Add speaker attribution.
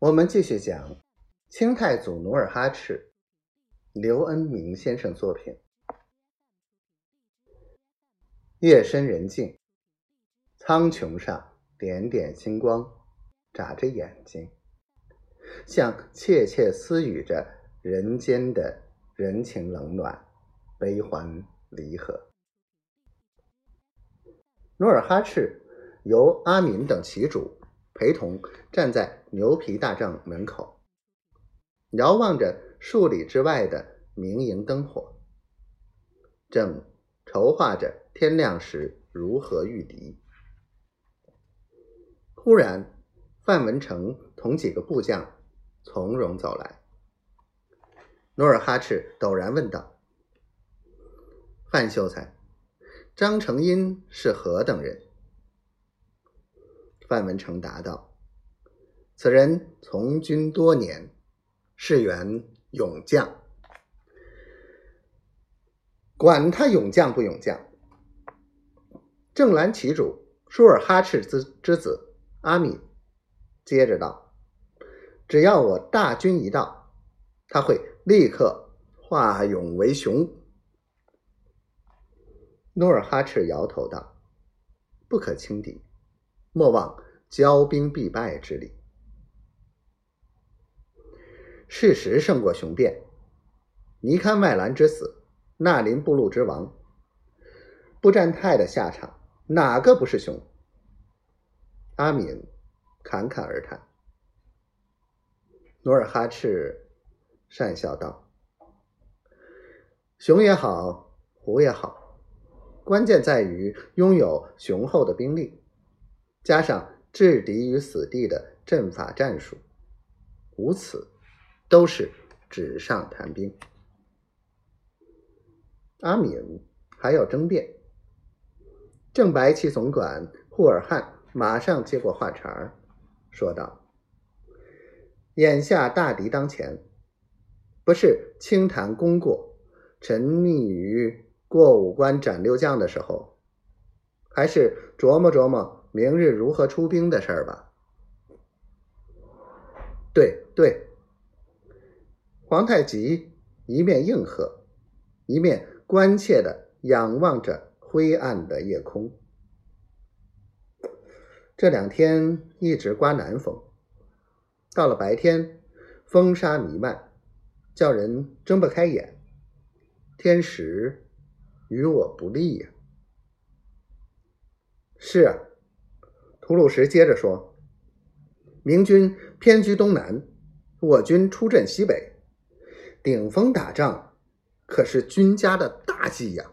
Speaker 1: 我们继续讲清太祖努尔哈赤，刘恩明先生作品。夜深人静，苍穹上点点星光，眨着眼睛，像窃窃私语着人间的人情冷暖、悲欢离合。努尔哈赤由阿敏等旗主。陪同站在牛皮大帐门口，遥望着数里之外的明营灯火，正筹划着天亮时如何御敌。忽然，范文成同几个部将从容走来。努尔哈赤陡然问道：“范秀才，张成英是何等人？”范文成答道：“此人从军多年，是员勇将。管他勇将不勇将。”正蓝旗主舒尔哈赤之之子阿米接着道：“只要我大军一到，他会立刻化勇为雄。”努尔哈赤摇头道：“不可轻敌。”莫忘骄兵必败之理。事实胜过雄辩。尼堪外兰之死，纳林部落之亡，布占泰的下场，哪个不是雄？阿敏侃侃而谈。努尔哈赤讪笑道：“雄也好，虎也好，关键在于拥有雄厚的兵力。”加上置敌于死地的阵法战术，无此都是纸上谈兵。阿敏还要争辩，正白旗总管霍尔汉马上接过话茬儿，说道：“眼下大敌当前，不是轻谈功过、沉溺于过五关斩六将的时候，还是琢磨琢磨。”明日如何出兵的事儿吧？对对，皇太极一面应和，一面关切的仰望着灰暗的夜空。这两天一直刮南风，到了白天，风沙弥漫，叫人睁不开眼。天时与我不利呀。是啊。吐鲁石接着说：“明军偏居东南，我军出阵西北，顶风打仗，可是军家的大忌呀。”